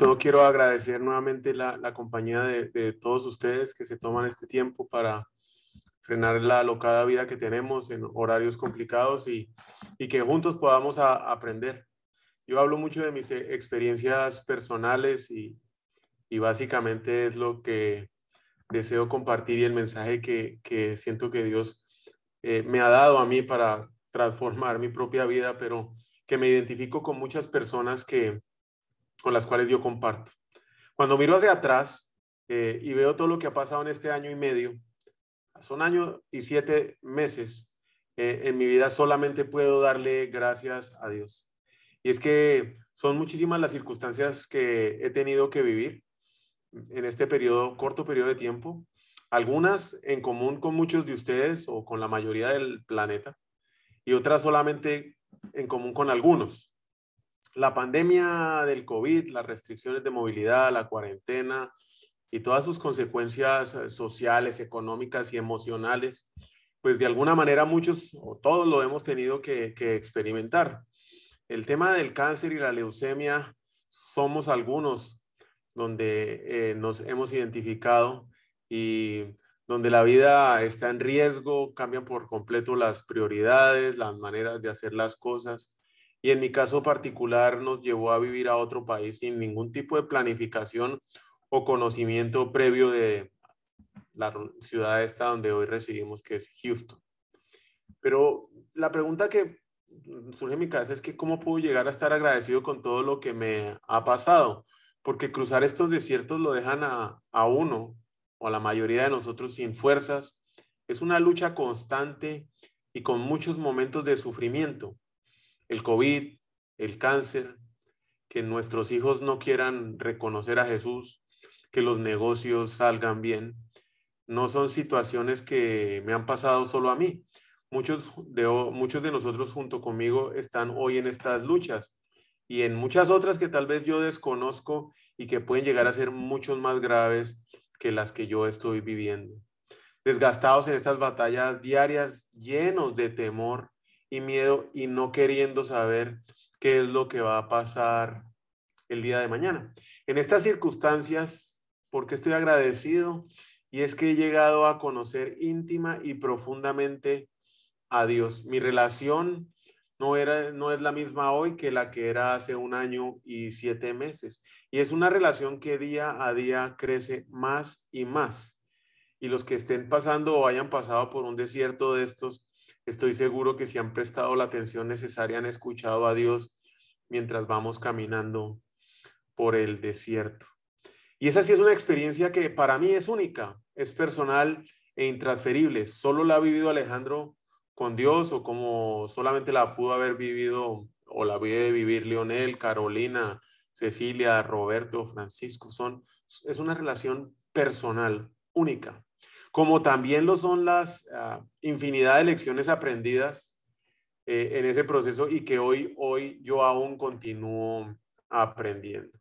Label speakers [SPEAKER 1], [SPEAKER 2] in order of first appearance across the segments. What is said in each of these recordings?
[SPEAKER 1] Todo, quiero agradecer nuevamente la, compañía de, todos ustedes que se toman este tiempo para frenar la locada vida que tenemos en horarios complicados y, que juntos podamos aprender. Yo hablo mucho de mis eh, experiencias personales y, básicamente es lo que deseo compartir y el mensaje que, siento que Dios eh, me ha dado a mí para transformar mi propia vida, pero que me identifico con muchas personas que, con las cuales yo comparto. Cuando miro hacia atrás eh, y veo todo lo que ha pasado en este año y medio, son años y siete meses, eh, en mi vida solamente puedo darle gracias a Dios. Y es que son muchísimas las circunstancias que he tenido que vivir en este periodo, corto periodo de tiempo, algunas en común con muchos de ustedes o con la mayoría del planeta, y otras solamente en común con algunos la pandemia del COVID, las restricciones de movilidad, la cuarentena y todas sus consecuencias eh, sociales, económicas y emocionales, pues de alguna manera muchos o todos lo hemos tenido que, experimentar. El tema del cáncer y la leucemia somos algunos donde eh, nos hemos identificado y donde la vida está en riesgo, cambian por completo las prioridades, las maneras de hacer las cosas y en mi caso particular nos llevó a vivir a otro país sin ningún tipo de planificación o conocimiento previo de la ciudad esta donde hoy residimos, que es Houston. Pero la pregunta que surge en mi cabeza es que cómo puedo llegar a estar agradecido con todo lo que me ha pasado, porque cruzar estos desiertos lo dejan a, a uno o a la mayoría de nosotros sin fuerzas. Es una lucha constante y con muchos momentos de sufrimiento el COVID, el cáncer, que nuestros hijos no quieran reconocer a Jesús, que los negocios salgan bien, no son situaciones que me han pasado solo a mí. Muchos de, muchos de nosotros junto conmigo están hoy en estas luchas y en muchas otras que tal vez yo desconozco y que pueden llegar a ser mucho más graves que las que yo estoy viviendo. Desgastados en estas batallas diarias, llenos de temor, y miedo y no queriendo saber qué es lo que va a pasar el día de mañana. En estas circunstancias, porque estoy agradecido? Y es que he llegado a conocer íntima y profundamente a Dios. Mi relación no, era, no es la misma hoy que la que era hace un año y siete meses. Y es una relación que día a día crece más y más. Y los que estén pasando o hayan pasado por un desierto de estos, Estoy seguro que si han prestado la atención necesaria han escuchado a Dios mientras vamos caminando por el desierto. Y esa sí es una experiencia que para mí es única, es personal e intransferible. Solo la ha vivido Alejandro con Dios o como solamente la pudo haber vivido o la de vivir Leonel, Carolina, Cecilia, Roberto, Francisco. Son, es una relación personal, única como también lo son las ah, infinidad de lecciones aprendidas eh, en ese proceso y que hoy, hoy yo aún continúo aprendiendo.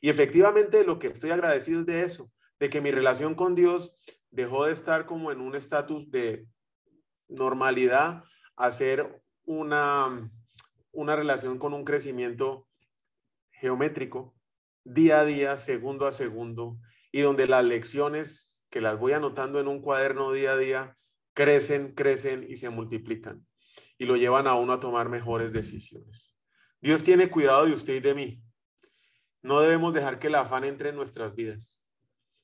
[SPEAKER 1] Y efectivamente lo que estoy agradecido es de eso, de que mi relación con Dios dejó de estar como en un estatus de normalidad a ser una, una relación con un crecimiento geométrico, día a día, segundo a segundo, y donde las lecciones que las voy anotando en un cuaderno día a día, crecen, crecen y se multiplican y lo llevan a uno a tomar mejores decisiones. Dios tiene cuidado de usted y de mí. No debemos dejar que el afán entre en nuestras vidas.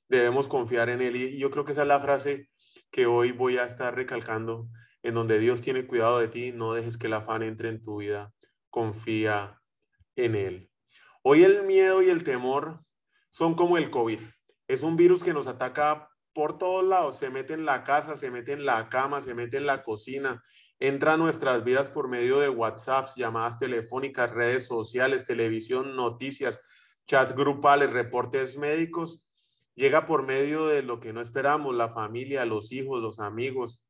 [SPEAKER 1] Debemos confiar en Él. Y yo creo que esa es la frase que hoy voy a estar recalcando, en donde Dios tiene cuidado de ti, no dejes que el afán entre en tu vida. Confía en Él. Hoy el miedo y el temor son como el COVID. Es un virus que nos ataca por todos lados, se mete en la casa, se mete en la cama, se mete en la cocina, entra a nuestras vidas por medio de WhatsApp, llamadas telefónicas, redes sociales, televisión, noticias, chats grupales, reportes médicos, llega por medio de lo que no esperamos, la familia, los hijos, los amigos,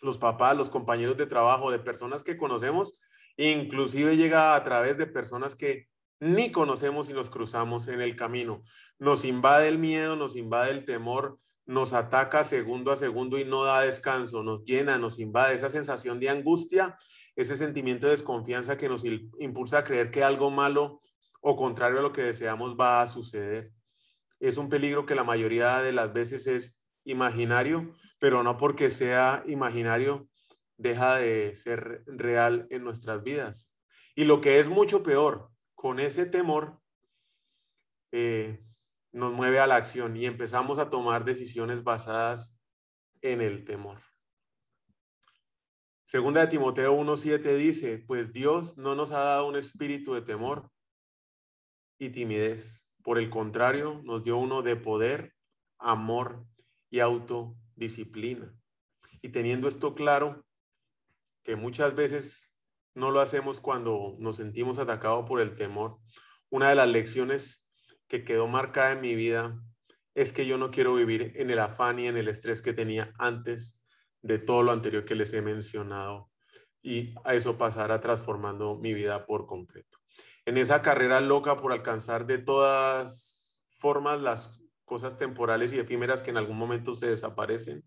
[SPEAKER 1] los papás, los compañeros de trabajo, de personas que conocemos, inclusive llega a través de personas que ni conocemos y nos cruzamos en el camino. Nos invade el miedo, nos invade el temor, nos ataca segundo a segundo y no da descanso, nos llena, nos invade esa sensación de angustia, ese sentimiento de desconfianza que nos impulsa a creer que algo malo o contrario a lo que deseamos va a suceder. Es un peligro que la mayoría de las veces es imaginario, pero no porque sea imaginario deja de ser real en nuestras vidas. Y lo que es mucho peor, con ese temor eh, nos mueve a la acción y empezamos a tomar decisiones basadas en el temor. Segunda de Timoteo 1.7 dice, pues Dios no nos ha dado un espíritu de temor y timidez. Por el contrario, nos dio uno de poder, amor y autodisciplina. Y teniendo esto claro, que muchas veces no lo hacemos cuando nos sentimos atacados por el temor. Una de las lecciones que quedó marcada en mi vida es que yo no quiero vivir en el afán y en el estrés que tenía antes de todo lo anterior que les he mencionado y a eso pasará transformando mi vida por completo. En esa carrera loca por alcanzar de todas formas las cosas temporales y efímeras que en algún momento se desaparecen,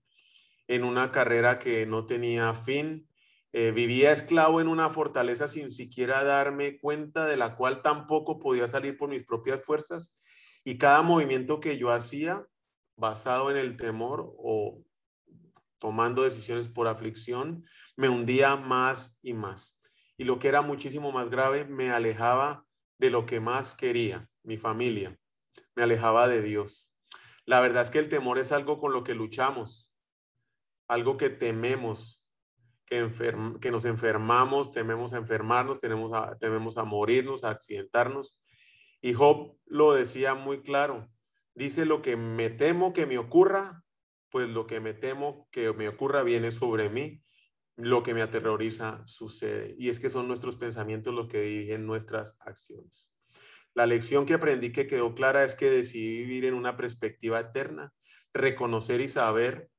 [SPEAKER 1] en una carrera que no tenía fin, eh, vivía esclavo en una fortaleza sin siquiera darme cuenta de la cual tampoco podía salir por mis propias fuerzas y cada movimiento que yo hacía basado en el temor o tomando decisiones por aflicción me hundía más y más. Y lo que era muchísimo más grave, me alejaba de lo que más quería, mi familia, me alejaba de Dios. La verdad es que el temor es algo con lo que luchamos, algo que tememos, que, nos enfermamos, tememos a enfermarnos, tenemos tememos a morirnos, a accidentarnos. Y Job lo decía muy claro. Dice lo que me temo que me ocurra, pues lo que me temo que me ocurra viene sobre mí. Lo que me aterroriza sucede. Y es que son nuestros pensamientos los que dirigen nuestras acciones. La lección que aprendí que quedó clara es que decidí vivir en una perspectiva eterna, reconocer y saber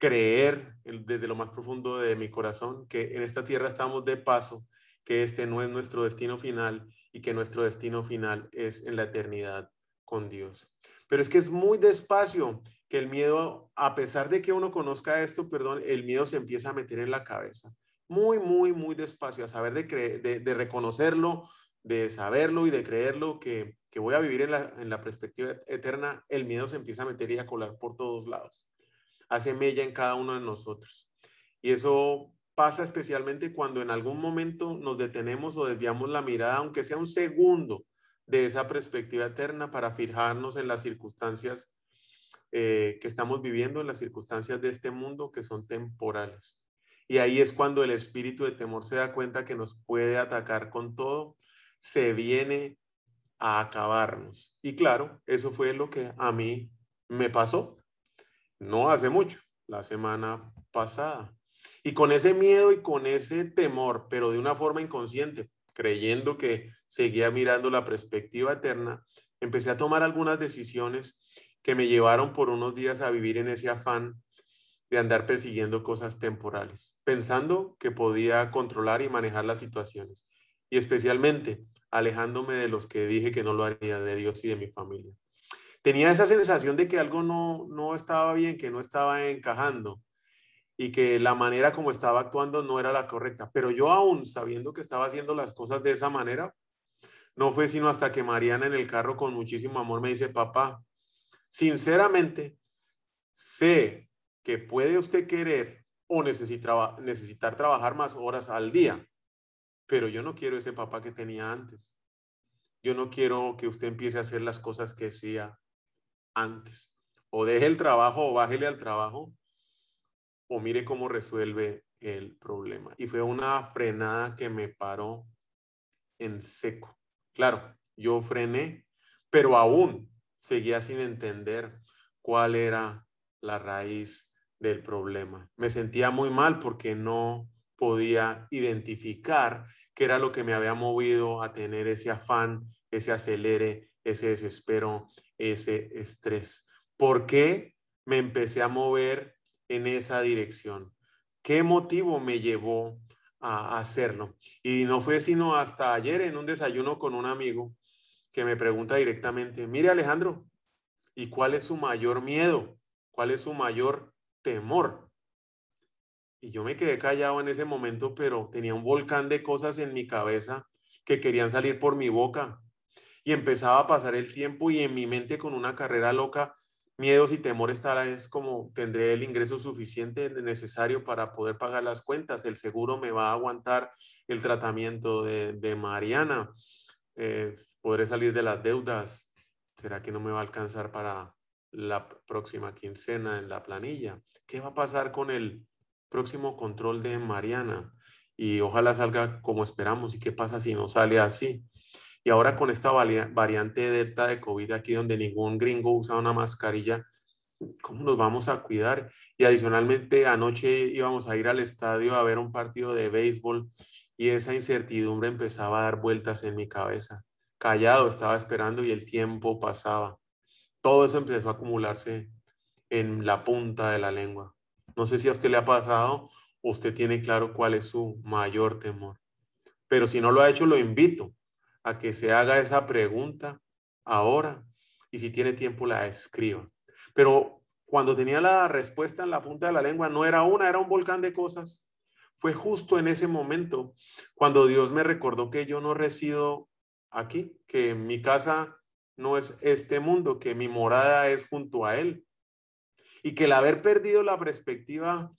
[SPEAKER 1] creer desde lo más profundo de mi corazón que en esta tierra estamos de paso, que este no es nuestro destino final y que nuestro destino final es en la eternidad con Dios. Pero es que es muy despacio que el miedo, a pesar de que uno conozca esto, perdón, el miedo se empieza a meter en la cabeza. Muy, muy, muy despacio, a saber de, de, reconocerlo, de saberlo y de creerlo, que, que voy a vivir en la, en la perspectiva eterna, el miedo se empieza a meter y a colar por todos lados hace mella en cada uno de nosotros. Y eso pasa especialmente cuando en algún momento nos detenemos o desviamos la mirada, aunque sea un segundo, de esa perspectiva eterna para fijarnos en las circunstancias eh, que estamos viviendo, en las circunstancias de este mundo que son temporales. Y ahí es cuando el espíritu de temor se da cuenta que nos puede atacar con todo, se viene a acabarnos. Y claro, eso fue lo que a mí me pasó no hace mucho, la semana pasada. Y con ese miedo y con ese temor, pero de una forma inconsciente, creyendo que seguía mirando la perspectiva eterna, empecé a tomar algunas decisiones que me llevaron por unos días a vivir en ese afán de andar persiguiendo cosas temporales, pensando que podía controlar y manejar las situaciones, y especialmente alejándome de los que dije que no lo haría, de Dios y de mi familia tenía esa sensación de que algo no, no estaba bien, que no estaba encajando y que la manera como estaba actuando no era la correcta. Pero yo aún sabiendo que estaba haciendo las cosas de esa manera, no fue sino hasta que Mariana en el carro con muchísimo amor me dice, papá, sinceramente, sé que puede usted querer o necesitar, necesitar trabajar más horas al día, pero yo no quiero ese papá que tenía antes. Yo no quiero que usted empiece a hacer las cosas que hacía antes. O deje el trabajo o bájele al trabajo o mire cómo resuelve el problema. Y fue una frenada que me paró en seco. Claro, yo frené, pero aún seguía sin entender cuál era la raíz del problema. Me sentía muy mal porque no podía identificar qué era lo que me había movido a tener ese afán, ese acelere, ese desespero, ese estrés. ¿Por qué me empecé a mover en esa dirección? ¿Qué motivo me llevó a hacerlo? Y no fue sino hasta ayer en un desayuno con un amigo que me pregunta directamente, mire Alejandro, ¿y cuál es su mayor miedo? ¿Cuál es su mayor temor? Y yo me quedé callado en ese momento, pero tenía un volcán de cosas en mi cabeza que querían salir por mi boca. Y empezaba a pasar el tiempo y en mi mente con una carrera loca, miedos y temores tal vez como tendré el ingreso suficiente necesario para poder pagar las cuentas, el seguro me va a aguantar el tratamiento de, Mariana, eh, podré salir de las deudas, ¿será que no me va a alcanzar para la próxima quincena en la planilla? ¿Qué va a pasar con el próximo control de Mariana y ojalá salga como esperamos. ¿Y qué pasa si no sale así? Y ahora con esta variante Delta de COVID aquí donde ningún gringo usa una mascarilla, ¿cómo nos vamos a cuidar? Y adicionalmente anoche íbamos a ir al estadio a ver un partido de béisbol y esa incertidumbre empezaba a dar vueltas en mi cabeza. Callado estaba esperando y el tiempo pasaba. Todo eso empezó a acumularse en la punta de la lengua. No sé si a usted le ha pasado, usted tiene claro cuál es su mayor temor. Pero si no lo ha hecho, lo invito a que se haga esa pregunta ahora y si tiene tiempo la escriba. Pero cuando tenía la respuesta en la punta de la lengua, no era una, era un volcán de cosas. Fue justo en ese momento cuando Dios me recordó que yo no resido aquí, que mi casa no es este mundo, que mi morada es junto a Él, y que el haber perdido la perspectiva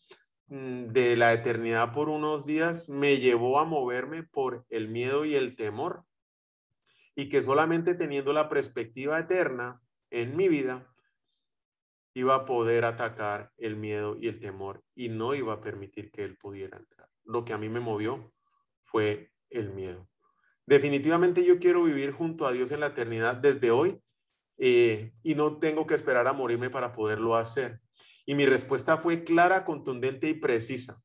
[SPEAKER 1] mm, de la eternidad por unos días me llevó a moverme por el miedo y el temor y que solamente teniendo la perspectiva eterna en mi vida iba a poder atacar el miedo y el temor y no iba a permitir que él pudiera entrar. Lo que a mí me movió fue el miedo. Definitivamente yo quiero vivir junto a Dios en la eternidad desde hoy eh, y no tengo que esperar a morirme para poderlo hacer. Y mi respuesta fue clara, contundente y precisa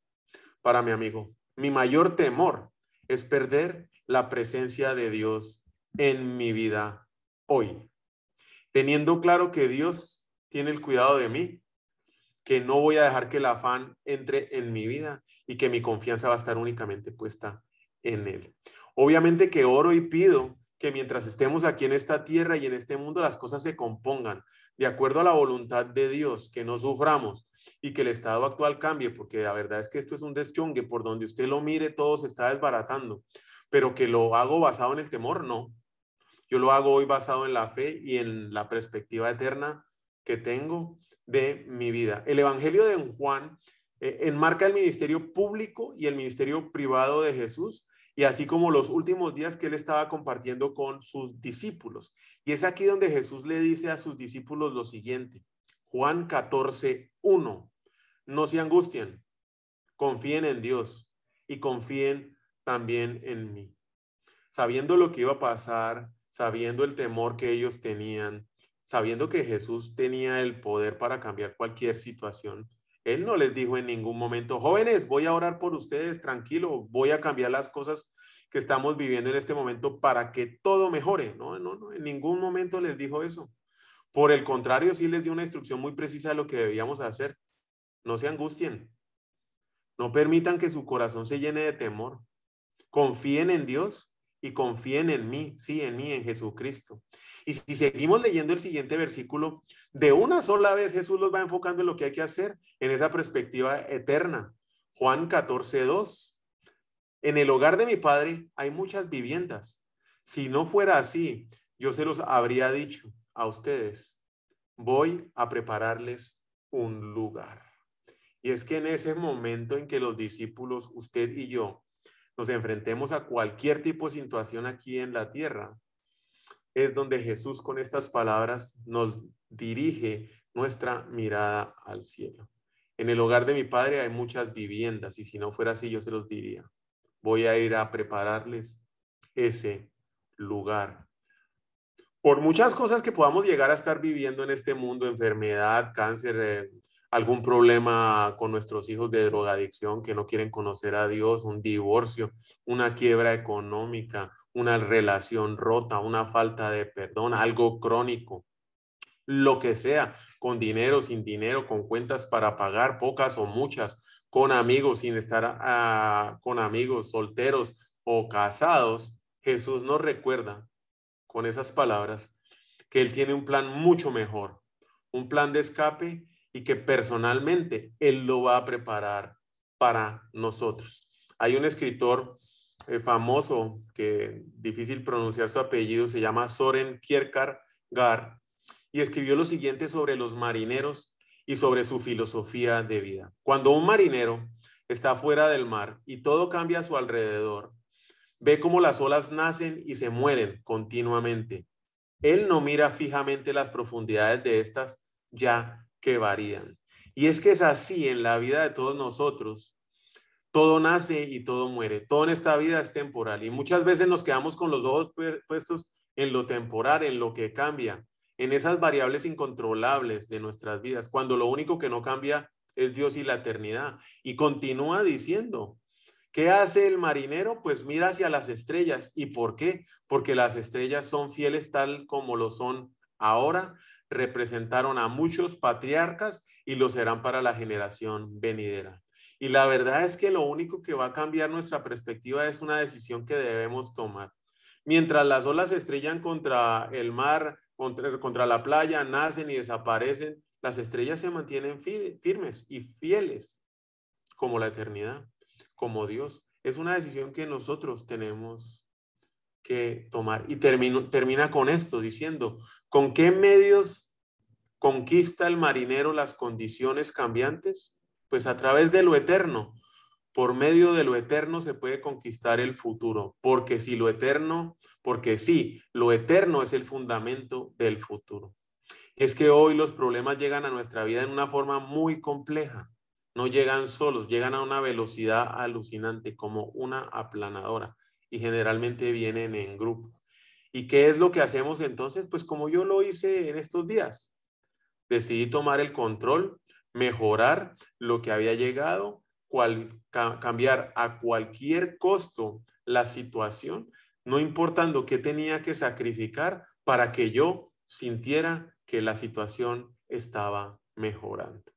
[SPEAKER 1] para mi amigo. Mi mayor temor es perder la presencia de Dios en mi vida hoy. Teniendo claro que Dios tiene el cuidado de mí, que no voy a dejar que el afán entre en mi vida y que mi confianza va a estar únicamente puesta en Él. Obviamente que oro y pido que mientras estemos aquí en esta tierra y en este mundo las cosas se compongan de acuerdo a la voluntad de Dios, que no suframos y que el estado actual cambie, porque la verdad es que esto es un deschongue, por donde usted lo mire todo se está desbaratando, pero que lo hago basado en el temor, no. Yo lo hago hoy basado en la fe y en la perspectiva eterna que tengo de mi vida. El Evangelio de Juan eh, enmarca el ministerio público y el ministerio privado de Jesús y así como los últimos días que él estaba compartiendo con sus discípulos. Y es aquí donde Jesús le dice a sus discípulos lo siguiente, Juan 14, 1, no se angustien, confíen en Dios y confíen también en mí. Sabiendo lo que iba a pasar, sabiendo el temor que ellos tenían, sabiendo que Jesús tenía el poder para cambiar cualquier situación, él no les dijo en ningún momento, jóvenes, voy a orar por ustedes, tranquilo, voy a cambiar las cosas que estamos viviendo en este momento para que todo mejore. No, no, no, en ningún momento les dijo eso. Por el contrario, sí les dio una instrucción muy precisa de lo que debíamos hacer. No se angustien. No permitan que su corazón se llene de temor. Confíen en Dios y confíen en mí, sí, en mí, en Jesucristo. Y si seguimos leyendo el siguiente versículo, de una sola vez Jesús los va enfocando en lo que hay que hacer, en esa perspectiva eterna. Juan 14, 2. En el hogar de mi padre hay muchas viviendas. Si no fuera así, yo se los habría dicho a ustedes. Voy a prepararles un lugar. Y es que en ese momento en que los discípulos, usted y yo, nos enfrentemos a cualquier tipo de situación aquí en la tierra, es donde Jesús con estas palabras nos dirige nuestra mirada al cielo. En el hogar de mi padre hay muchas viviendas y si no fuera así yo se los diría. Voy a ir a prepararles ese lugar. Por muchas cosas que podamos llegar a estar viviendo en este mundo, enfermedad, cáncer, eh, algún problema con nuestros hijos de drogadicción que no quieren conocer a Dios, un divorcio, una quiebra económica, una relación rota, una falta de perdón, algo crónico, lo que sea, con dinero, sin dinero, con cuentas para pagar, pocas o muchas, con amigos, sin estar ah, con amigos, solteros o casados, Jesús nos recuerda con esas palabras que Él tiene un plan mucho mejor, un plan de escape y que personalmente Él lo va a preparar para nosotros. Hay un escritor eh, famoso que difícil pronunciar su apellido, se llama Soren Kierkegaard y escribió lo siguiente sobre los marineros y sobre su filosofía de vida. Cuando un marinero está fuera del mar y todo cambia a su alrededor, ve cómo las olas nacen y se mueren continuamente. Él no mira fijamente las profundidades de estas ya que varían. Y es que es así en la vida de todos nosotros. Todo nace y todo muere. Todo en esta vida es temporal. Y muchas veces nos quedamos con los ojos puestos en lo temporal, en lo que cambia, en esas variables incontrolables de nuestras vidas, cuando lo único que no cambia es Dios y la eternidad. Y continúa diciendo, ¿qué hace el marinero? Pues mira hacia las estrellas. ¿Y por qué? Porque las estrellas son fieles tal como lo son ahora, representaron a muchos patriarcas y lo serán para la generación venidera. Y la verdad es que lo único que va a cambiar nuestra perspectiva es una decisión que debemos tomar. Mientras las olas estrellan contra el mar, contra, la playa, nacen y desaparecen, las estrellas se mantienen firmes y fieles como la eternidad, como Dios. Es una decisión que nosotros tenemos que tomar. Y termina con esto diciendo, ¿con qué medios conquista el marinero las condiciones cambiantes? Pues a través de lo eterno. Por medio de lo eterno se puede conquistar el futuro, porque si lo eterno porque sí, lo eterno es el fundamento del futuro. Es que hoy los problemas llegan a nuestra vida en una forma muy compleja. No llegan solos, llegan a una velocidad alucinante, como una aplanadora, y generalmente vienen en grupo. ¿Y qué es lo que hacemos entonces? Pues como yo lo hice en estos días. Decidí tomar el control, mejorar lo que había llegado, cambiar a cualquier costo la situación no importando qué tenía que sacrificar para que yo sintiera que la situación estaba mejorando.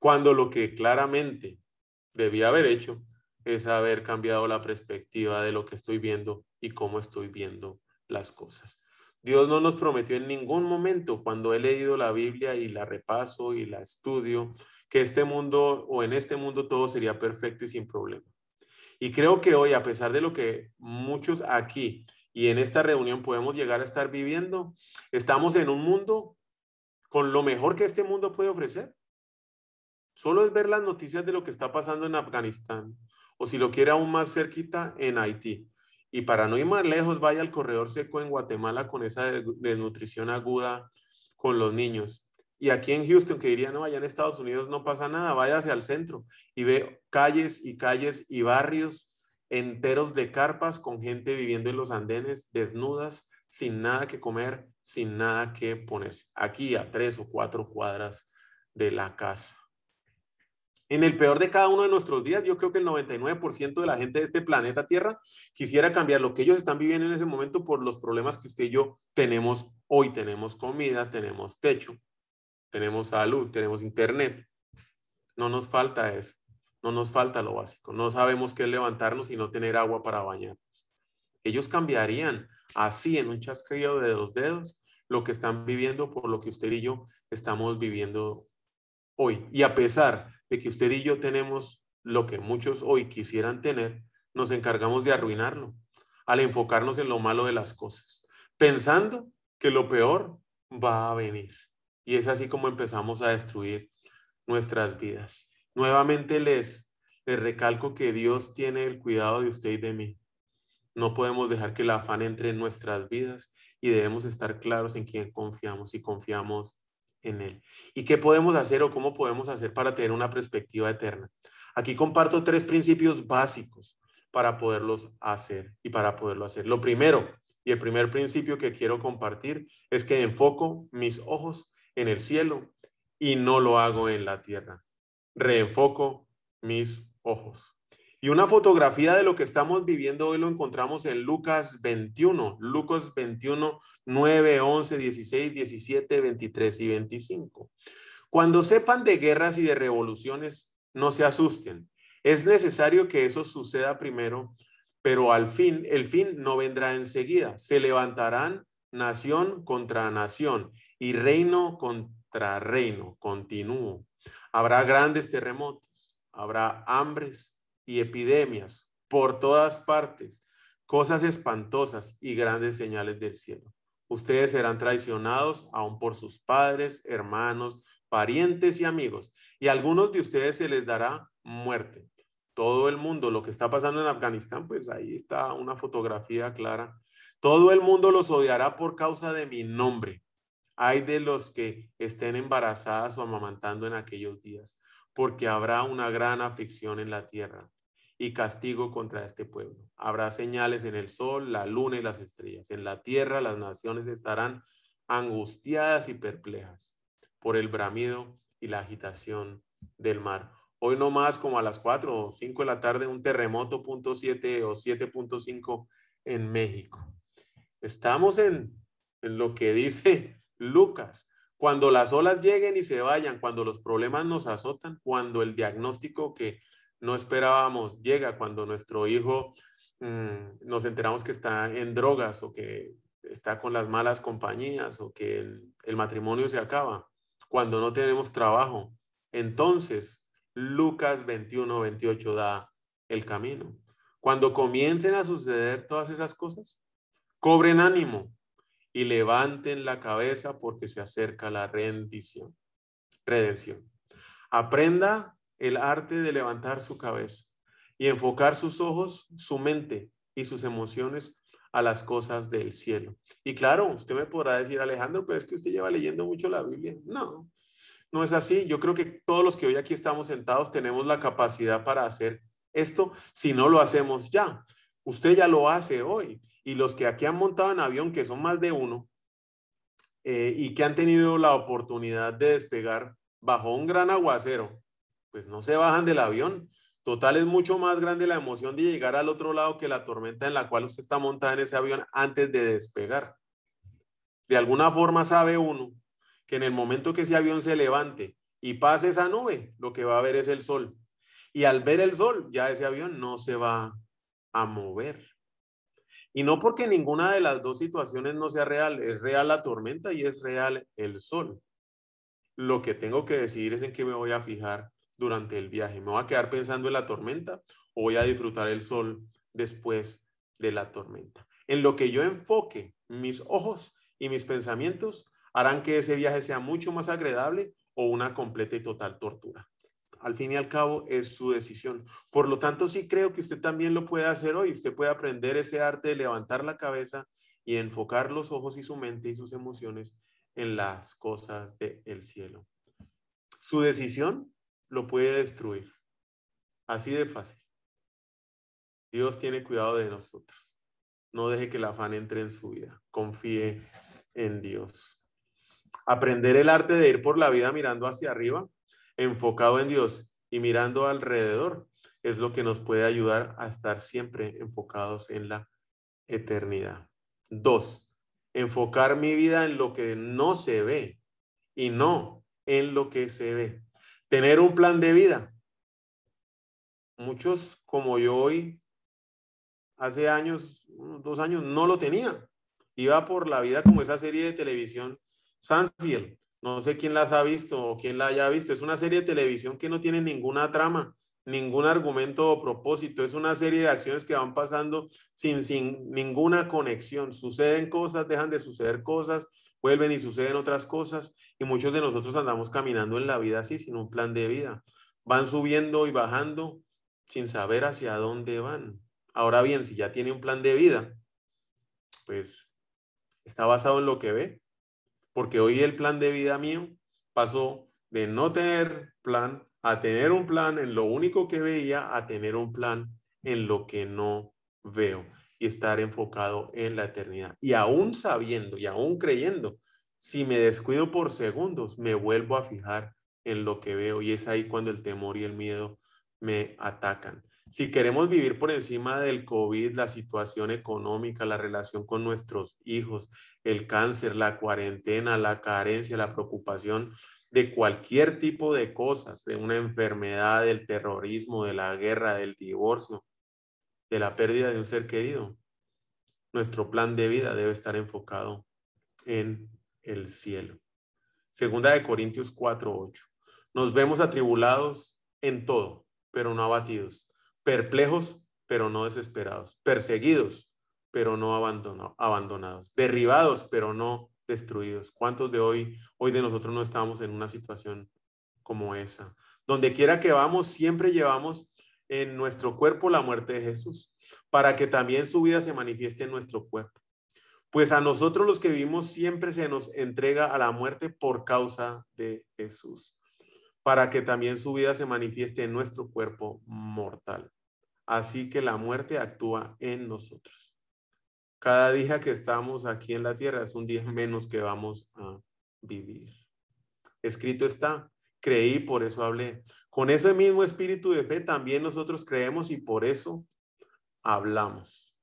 [SPEAKER 1] Cuando lo que claramente debía haber hecho es haber cambiado la perspectiva de lo que estoy viendo y cómo estoy viendo las cosas. Dios no nos prometió en ningún momento cuando he leído la Biblia y la repaso y la estudio que este mundo o en este mundo todo sería perfecto y sin problema. Y creo que hoy, a pesar de lo que muchos aquí y en esta reunión podemos llegar a estar viviendo, estamos en un mundo con lo mejor que este mundo puede ofrecer. Solo es ver las noticias de lo que está pasando en Afganistán o si lo quiere aún más cerquita en Haití. Y para no ir más lejos, vaya al corredor seco en Guatemala con esa desnutrición aguda con los niños. Y aquí en Houston, que diría, no, allá en Estados Unidos no pasa nada, váyase al centro y ve calles y calles y barrios enteros de carpas con gente viviendo en los andenes desnudas, sin nada que comer, sin nada que ponerse. Aquí a tres o cuatro cuadras de la casa. En el peor de cada uno de nuestros días, yo creo que el 99% de la gente de este planeta Tierra quisiera cambiar lo que ellos están viviendo en ese momento por los problemas que usted y yo tenemos hoy. Tenemos comida, tenemos techo, tenemos salud, tenemos internet. No nos falta eso, no nos falta lo básico. No sabemos qué es levantarnos y no tener agua para bañarnos. Ellos cambiarían así en un chasquido de los dedos lo que están viviendo por lo que usted y yo estamos viviendo hoy. Y a pesar que usted y yo tenemos lo que muchos hoy quisieran tener, nos encargamos de arruinarlo al enfocarnos en lo malo de las cosas, pensando que lo peor va a venir. Y es así como empezamos a destruir nuestras vidas. Nuevamente les, les recalco que Dios tiene el cuidado de usted y de mí. No podemos dejar que el afán entre en nuestras vidas y debemos estar claros en quién confiamos y confiamos en Él. ¿Y qué podemos hacer o cómo podemos hacer para tener una perspectiva eterna? Aquí comparto tres principios básicos para poderlos hacer y para poderlo hacer. Lo primero, y el primer principio que quiero compartir es que enfoco mis ojos en el cielo y no lo hago en la tierra. Reenfoco mis ojos. Y una fotografía de lo que estamos viviendo hoy lo encontramos en Lucas 21, Lucas 21, 9, 11, 16, 17, 23 y 25. Cuando sepan de guerras y de revoluciones, no se asusten. Es necesario que eso suceda primero, pero al fin, el fin no vendrá enseguida. Se levantarán nación contra nación y reino contra reino. Continúo. Habrá grandes terremotos, habrá hambres y epidemias por todas partes, cosas espantosas y grandes señales del cielo. Ustedes serán traicionados aún por sus padres, hermanos, parientes y amigos, y a algunos de ustedes se les dará muerte. Todo el mundo, lo que está pasando en Afganistán, pues ahí está una fotografía clara. Todo el mundo los odiará por causa de mi nombre. Hay de los que estén embarazadas o amamantando en aquellos días, porque habrá una gran aflicción en la tierra y castigo contra este pueblo. Habrá señales en el sol, la luna y las estrellas. En la tierra las naciones estarán angustiadas y perplejas por el bramido y la agitación del mar. Hoy no más como a las 4 o 5 de la tarde un terremoto punto 7 o 7.5 en México. Estamos en, en lo que dice Lucas. Cuando las olas lleguen y se vayan, cuando los problemas nos azotan, cuando el diagnóstico que no esperábamos llega cuando nuestro hijo mm, nos enteramos que está en drogas o que está con las malas compañías o que el, matrimonio se acaba, cuando no tenemos trabajo. Entonces, Lucas 21, 28 da el camino. Cuando comiencen a suceder todas esas cosas, cobren ánimo y levanten la cabeza porque se acerca la rendición, redención. Aprenda el arte de levantar su cabeza y enfocar sus ojos, su mente y sus emociones a las cosas del cielo. Y claro, usted me podrá decir, Alejandro, pero es que usted lleva leyendo mucho la Biblia. No, no es así. Yo creo que todos los que hoy aquí estamos sentados tenemos la capacidad para hacer esto si no lo hacemos ya. Usted ya lo hace hoy. Y los que aquí han montado en avión, que son más de uno, eh, y que han tenido la oportunidad de despegar bajo un gran aguacero, pues no se bajan del avión. Total, es mucho más grande la emoción de llegar al otro lado que la tormenta en la cual usted está montada en ese avión antes de despegar. De alguna forma sabe uno que en el momento que ese avión se levante y pase esa nube, lo que va a ver es el sol. Y al ver el sol, ya ese avión no se va a mover. Y no porque ninguna de las dos situaciones no sea real, es real la tormenta y es real el sol. Lo que tengo que decidir es en qué me voy a fijar durante el viaje. ¿Me voy a quedar pensando en la tormenta o voy a disfrutar el sol después de la tormenta? En lo que yo enfoque mis ojos y mis pensamientos harán que ese viaje sea mucho más agradable o una completa y total tortura. Al fin y al cabo es su decisión. Por lo tanto, sí creo que usted también lo puede hacer hoy. Usted puede aprender ese arte de levantar la cabeza y enfocar los ojos y su mente y sus emociones en las cosas del cielo. Su decisión lo puede destruir. Así de fácil. Dios tiene cuidado de nosotros. No deje que el afán entre en su vida. Confíe en Dios. Aprender el arte de ir por la vida mirando hacia arriba, enfocado en Dios y mirando alrededor, es lo que nos puede ayudar a estar siempre enfocados en la eternidad. Dos, enfocar mi vida en lo que no se ve y no en lo que se ve. Tener un plan de vida. Muchos como yo hoy, hace años, dos años, no lo tenía. Iba por la vida como esa serie de televisión Sanfield. No sé quién las ha visto o quién la haya visto. Es una serie de televisión que no tiene ninguna trama, ningún argumento o propósito. Es una serie de acciones que van pasando sin, sin ninguna conexión. Suceden cosas, dejan de suceder cosas, vuelven y suceden otras cosas y muchos de nosotros andamos caminando en la vida así, sin un plan de vida. Van subiendo y bajando sin saber hacia dónde van. Ahora bien, si ya tiene un plan de vida, pues está basado en lo que ve, porque hoy el plan de vida mío pasó de no tener plan a tener un plan en lo único que veía a tener un plan en lo que no veo estar enfocado en la eternidad. Y aún sabiendo y aún creyendo, Si me descuido por segundos, me vuelvo a fijar en lo que veo y es ahí cuando el temor y el miedo me atacan. Si queremos vivir por encima del COVID, la situación económica, la relación con nuestros hijos, el cáncer, la cuarentena, la carencia, la preocupación de cualquier tipo de cosas, de una enfermedad, del terrorismo, de la guerra, del divorcio, de la pérdida de un ser querido, nuestro plan de vida debe estar enfocado en el cielo. Segunda de Corintios 4:8. Nos vemos atribulados en todo, pero no abatidos, perplejos, pero no desesperados, perseguidos, pero no abandonados, derribados, pero no destruidos. ¿Cuántos de hoy, hoy de nosotros no estamos en una situación como esa? Donde quiera que vamos, siempre llevamos en nuestro cuerpo la muerte de Jesús, para que también su vida se manifieste en nuestro cuerpo. Pues a nosotros los que vivimos siempre se nos entrega a la muerte por causa de Jesús, para que también su vida se manifieste en nuestro cuerpo mortal. Así que la muerte actúa en nosotros. Cada día que estamos aquí en la tierra es un día menos que vamos a vivir. Escrito está, creí, por eso hablé. Con ese mismo espíritu de fe también nosotros creemos y por eso hablamos.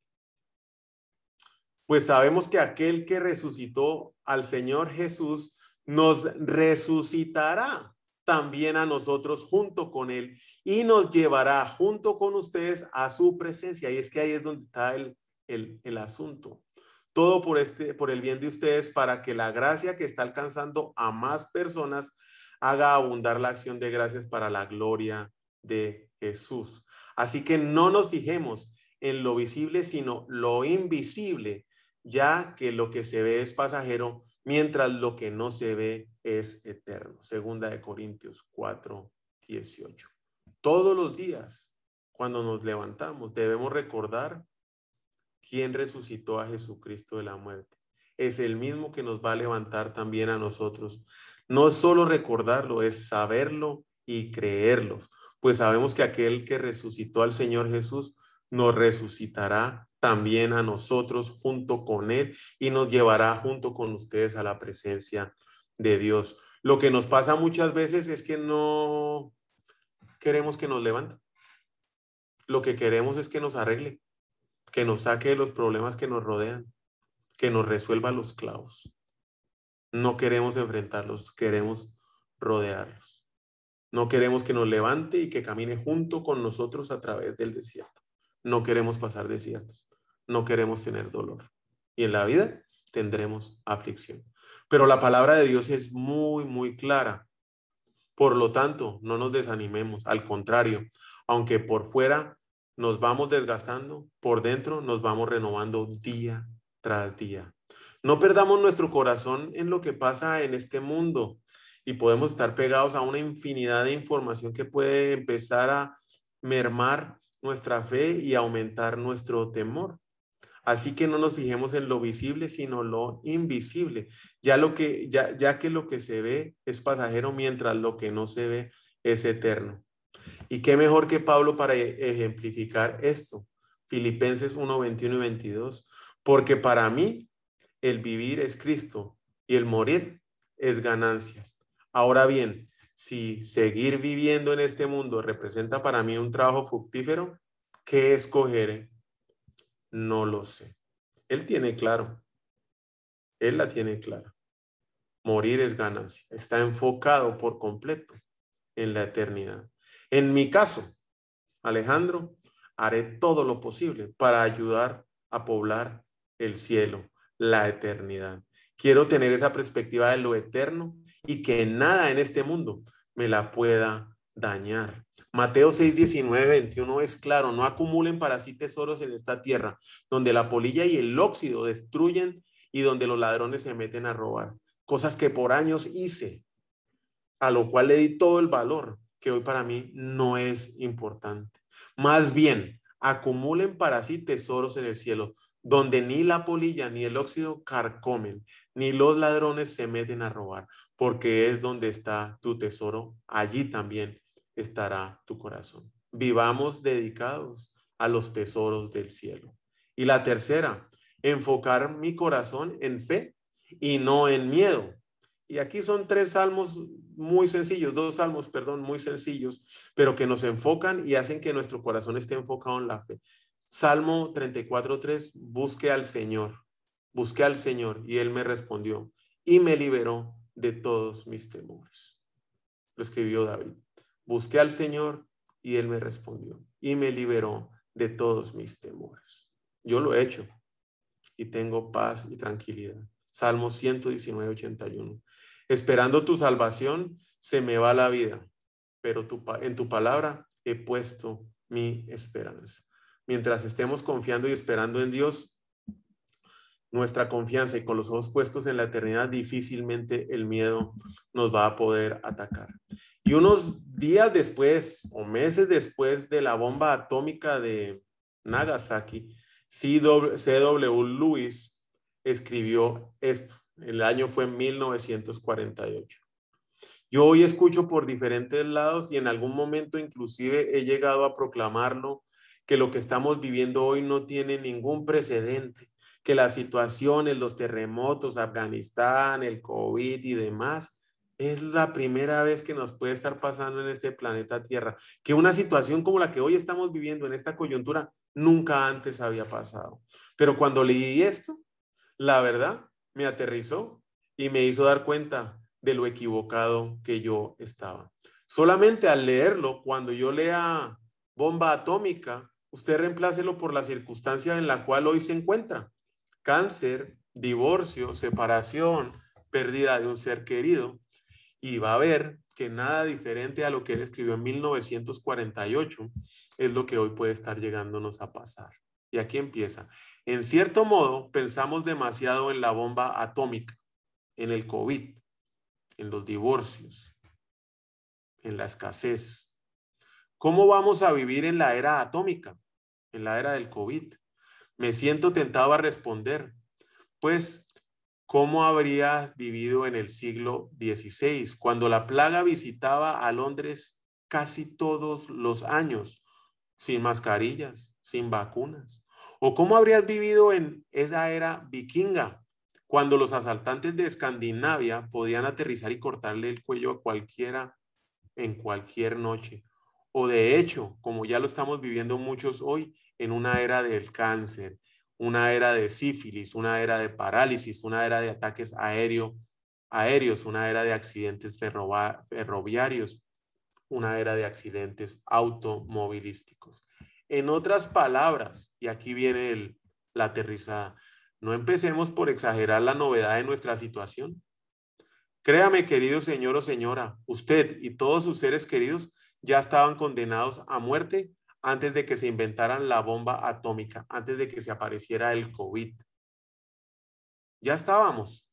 [SPEAKER 1] Pues sabemos que aquel que resucitó al Señor Jesús nos resucitará también a nosotros junto con Él y nos llevará junto con ustedes a su presencia. Y es que ahí es donde está el, el, el asunto. Todo por, este, por el bien de ustedes para que la gracia que está alcanzando a más personas haga abundar la acción de gracias para la gloria de Jesús. Así que no nos fijemos en lo visible, sino lo invisible, ya que lo que se ve es pasajero, mientras lo que no se ve es eterno. Segunda de Corintios 4, 18. Todos los días, cuando nos levantamos, debemos recordar quién resucitó a Jesucristo de la muerte. Es el mismo que nos va a levantar también a nosotros no es solo recordarlo, es saberlo y creerlo, pues sabemos que aquel que resucitó al Señor Jesús nos resucitará también a nosotros junto con Él y nos llevará junto con ustedes a la presencia de Dios. Lo que nos pasa muchas veces es que no queremos que nos levante. Lo que queremos es que nos arregle, que nos saque de los problemas que nos rodean, que nos resuelva los clavos. No queremos enfrentarlos, queremos rodearlos. No queremos que nos levante y que camine junto con nosotros a través del desierto. No queremos pasar desiertos. No queremos tener dolor. Y en la vida tendremos aflicción. Pero la palabra de Dios es muy, muy clara. Por lo tanto, no nos desanimemos. Al contrario, aunque por fuera nos vamos desgastando, por dentro nos vamos renovando día tras día. No perdamos nuestro corazón en lo que pasa en este mundo y podemos estar pegados a una infinidad de información que puede empezar a mermar nuestra fe y aumentar nuestro temor. Así que no nos fijemos en lo visible, sino lo invisible, ya, lo que, ya, ya que lo que se ve es pasajero, mientras lo que no se ve es eterno. ¿Y qué mejor que Pablo para ejemplificar esto? Filipenses 1, 21 y 22. Porque para mí el vivir es Cristo y el morir es ganancias. Ahora bien, si seguir viviendo en este mundo representa para mí un trabajo fructífero, ¿qué escogeré? No lo sé. Él tiene claro. Él la tiene clara. Morir es ganancia. Está enfocado por completo en la eternidad. En mi caso, Alejandro, haré todo lo posible para ayudar a poblar el cielo la eternidad. Quiero tener esa perspectiva de lo eterno y que nada en este mundo me la pueda dañar. Mateo 6, 19, 21 es claro, no acumulen para sí tesoros en esta tierra, donde la polilla y el óxido destruyen y donde los ladrones se meten a robar. Cosas que por años hice, a lo cual le di todo el valor que hoy para mí no es importante. Más bien, acumulen para sí tesoros en el cielo, donde ni la polilla ni el óxido carcomen, ni los ladrones se meten a robar, porque es donde está tu tesoro, allí también estará tu corazón. Vivamos dedicados a los tesoros del cielo. Y la tercera, enfocar mi corazón en fe y no en miedo. Y aquí son tres salmos muy sencillos, dos salmos, perdón, muy sencillos, pero que nos enfocan y hacen que nuestro corazón esté enfocado en la fe. Salmo 34.3, busque al Señor, busqué al Señor y Él me respondió y me liberó de todos mis temores. Lo escribió David. Busqué al Señor y Él me respondió y me liberó de todos mis temores. Yo lo he hecho y tengo paz y tranquilidad. Salmo 119, 81. Esperando tu salvación, se me va la vida, pero en tu palabra he puesto mi esperanza. Mientras estemos confiando y esperando en Dios, nuestra confianza y con los ojos puestos en la eternidad, difícilmente el miedo nos va a poder atacar. Y unos días después o meses después de la bomba atómica de Nagasaki, C.W. Lewis escribió esto. El año fue 1948. Yo hoy escucho por diferentes lados y en algún momento inclusive he llegado a proclamarlo que lo que estamos viviendo hoy no tiene ningún precedente, que las situaciones, los terremotos, Afganistán, el COVID y demás, es la primera vez que nos puede estar pasando en este planeta Tierra, que una situación como la que hoy estamos viviendo en esta coyuntura nunca antes había pasado. Pero cuando leí esto, la verdad me aterrizó y me hizo dar cuenta de lo equivocado que yo estaba. Solamente al leerlo, cuando yo lea bomba atómica, usted reemplácelo por la circunstancia en la cual hoy se encuentra. Cáncer, divorcio, separación, pérdida de un ser querido. Y va a ver que nada diferente a lo que él escribió en 1948 es lo que hoy puede estar llegándonos a pasar. Y aquí empieza. En cierto modo, pensamos demasiado en la bomba atómica, en el COVID, en los divorcios, en la escasez. ¿Cómo vamos a vivir en la era atómica, en la era del COVID? Me siento tentado a responder, pues, ¿cómo habría vivido en el siglo XVI, cuando la plaga visitaba a Londres casi todos los años, sin mascarillas, sin vacunas? ¿O cómo habrías vivido en esa era vikinga, cuando los asaltantes de Escandinavia podían aterrizar y cortarle el cuello a cualquiera en cualquier noche? O de hecho, como ya lo estamos viviendo muchos hoy, en una era del cáncer, una era de sífilis, una era de parálisis, una era de ataques aéreo, aéreos, una era de accidentes ferroviarios, una era de accidentes automovilísticos. En otras palabras, y aquí viene el, la aterrizada, no empecemos por exagerar la novedad de nuestra situación. Créame, querido señor o señora, usted y todos sus seres queridos ya estaban condenados a muerte antes de que se inventaran la bomba atómica, antes de que se apareciera el COVID. Ya estábamos.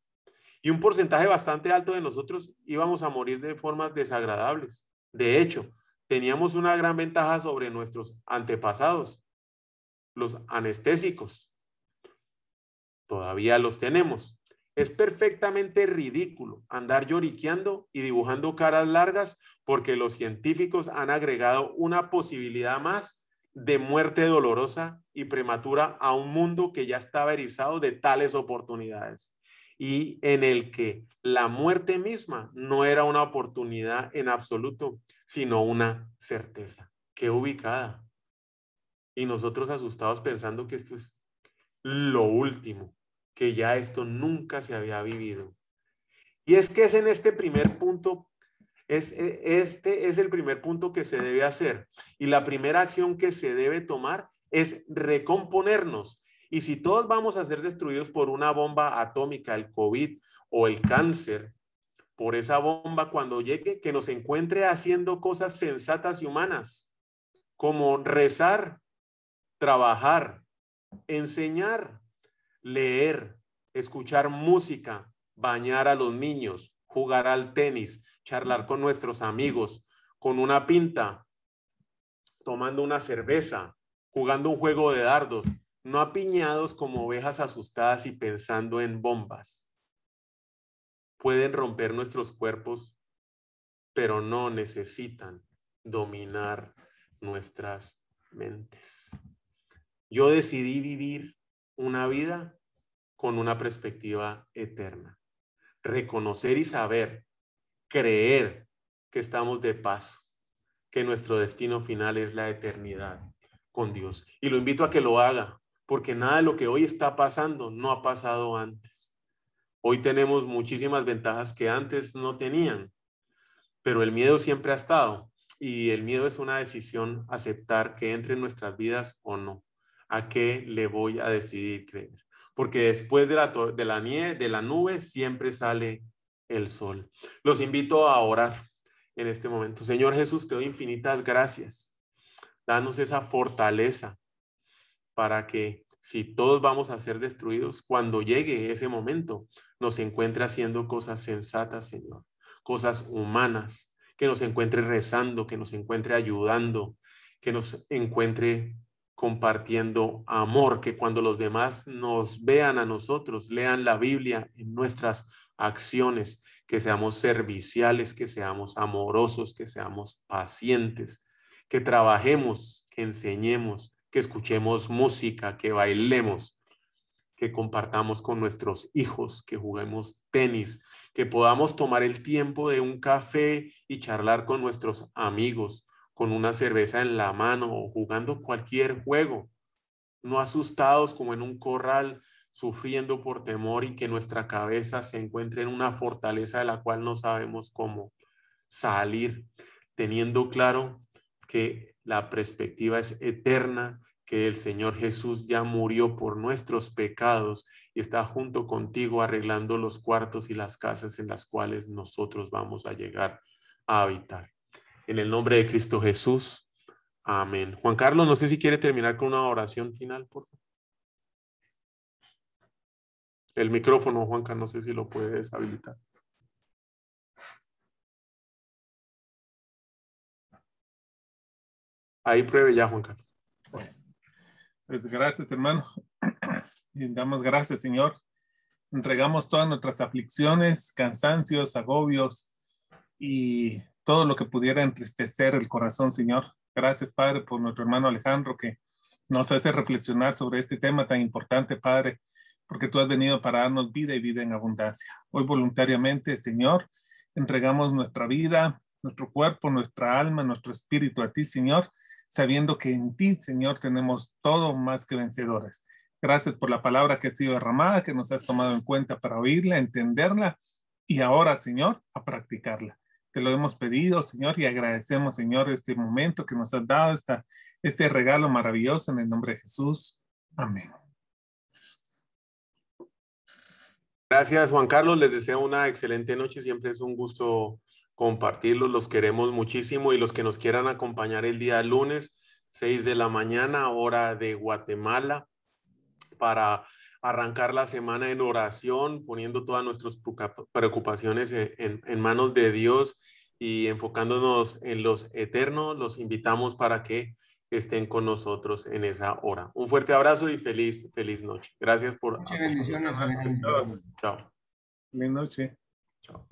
[SPEAKER 1] Y un porcentaje bastante alto de nosotros íbamos a morir de formas desagradables. De hecho, teníamos una gran ventaja sobre nuestros antepasados, los anestésicos. Todavía los tenemos. Es perfectamente ridículo andar lloriqueando y dibujando caras largas porque los científicos han agregado una posibilidad más de muerte dolorosa y prematura a un mundo que ya estaba erizado de tales oportunidades y en el que la muerte misma no era una oportunidad en absoluto, sino una certeza. Qué ubicada. Y nosotros asustados pensando que esto es lo último que ya esto nunca se había vivido. Y es que es en este primer punto, es, e, este es el primer punto que se debe hacer. Y la primera acción que se debe tomar es recomponernos. Y si todos vamos a ser destruidos por una bomba atómica, el COVID o el cáncer, por esa bomba cuando llegue, que nos encuentre haciendo cosas sensatas y humanas, como rezar, trabajar, enseñar, leer, escuchar música, bañar a los niños, jugar al tenis, charlar con nuestros amigos, con una pinta, tomando una cerveza, jugando un juego de dardos, no apiñados como ovejas asustadas y pensando en bombas. Pueden romper nuestros cuerpos, pero no necesitan dominar nuestras mentes. Yo decidí vivir una vida con una perspectiva eterna. Reconocer y saber, creer que estamos de paso, que nuestro destino final es la eternidad con Dios. Y lo invito a que lo haga, porque nada de lo que hoy está pasando no ha pasado antes. Hoy tenemos muchísimas ventajas que antes no tenían, pero el miedo siempre ha estado y el miedo es una decisión aceptar que entre en nuestras vidas o no. ¿A qué le voy a decidir creer? Porque después de la, de la nieve, de la nube, siempre sale el sol. Los invito a orar en este momento. Señor Jesús, te doy infinitas gracias. Danos esa fortaleza para que si todos vamos a ser destruidos, cuando llegue ese momento, nos encuentre haciendo cosas sensatas, Señor, cosas humanas, que nos encuentre rezando, que nos encuentre ayudando, que nos encuentre compartiendo amor, que cuando los demás nos vean a nosotros, lean la Biblia en nuestras acciones, que seamos serviciales, que seamos amorosos, que seamos pacientes, que trabajemos, que enseñemos, que escuchemos música, que bailemos, que compartamos con nuestros hijos, que juguemos tenis, que podamos tomar el tiempo de un café y charlar con nuestros amigos, con una cerveza en la mano o jugando cualquier juego, no asustados como en un corral, sufriendo por temor y que nuestra cabeza se encuentre en una fortaleza de la cual no sabemos cómo salir, teniendo claro que la perspectiva es eterna, que el Señor Jesús ya murió por nuestros pecados y está junto contigo arreglando los cuartos y las casas en las cuales nosotros vamos a llegar a habitar. En el nombre de Cristo Jesús. Amén. Juan Carlos, no sé si quiere terminar con una oración final, por favor. El micrófono, Juan Carlos, no sé si lo puede deshabilitar. Ahí pruebe ya, Juan Carlos.
[SPEAKER 2] Pues gracias, hermano. Y damos gracias, Señor. Entregamos todas nuestras aflicciones, cansancios, agobios y todo lo que pudiera entristecer el corazón, Señor. Gracias, Padre, por nuestro hermano Alejandro que nos hace reflexionar sobre este tema tan importante, Padre, porque tú has venido para darnos vida y vida en abundancia. Hoy voluntariamente, Señor, entregamos nuestra vida, nuestro cuerpo, nuestra alma, nuestro espíritu a ti, Señor, sabiendo que en ti, Señor, tenemos todo más que vencedores. Gracias por la palabra que ha sido derramada, que nos has tomado en cuenta para oírla, entenderla y ahora, Señor, a practicarla. Te lo hemos pedido, Señor, y agradecemos, Señor, este momento que nos has dado, esta, este regalo maravilloso en el nombre de Jesús. Amén.
[SPEAKER 1] Gracias, Juan Carlos. Les deseo una excelente noche. Siempre es un gusto compartirlos. Los queremos muchísimo y los que nos quieran acompañar el día lunes, 6 de la mañana, hora de Guatemala, para arrancar la semana en oración, poniendo todas nuestras preocupaciones en, manos de Dios y enfocándonos en los eternos, los invitamos para que estén con nosotros en esa hora. Un fuerte abrazo y feliz, feliz noche. Gracias por...
[SPEAKER 3] Muchas bendiciones.
[SPEAKER 1] Chao.
[SPEAKER 2] Feliz noche.
[SPEAKER 1] Chao.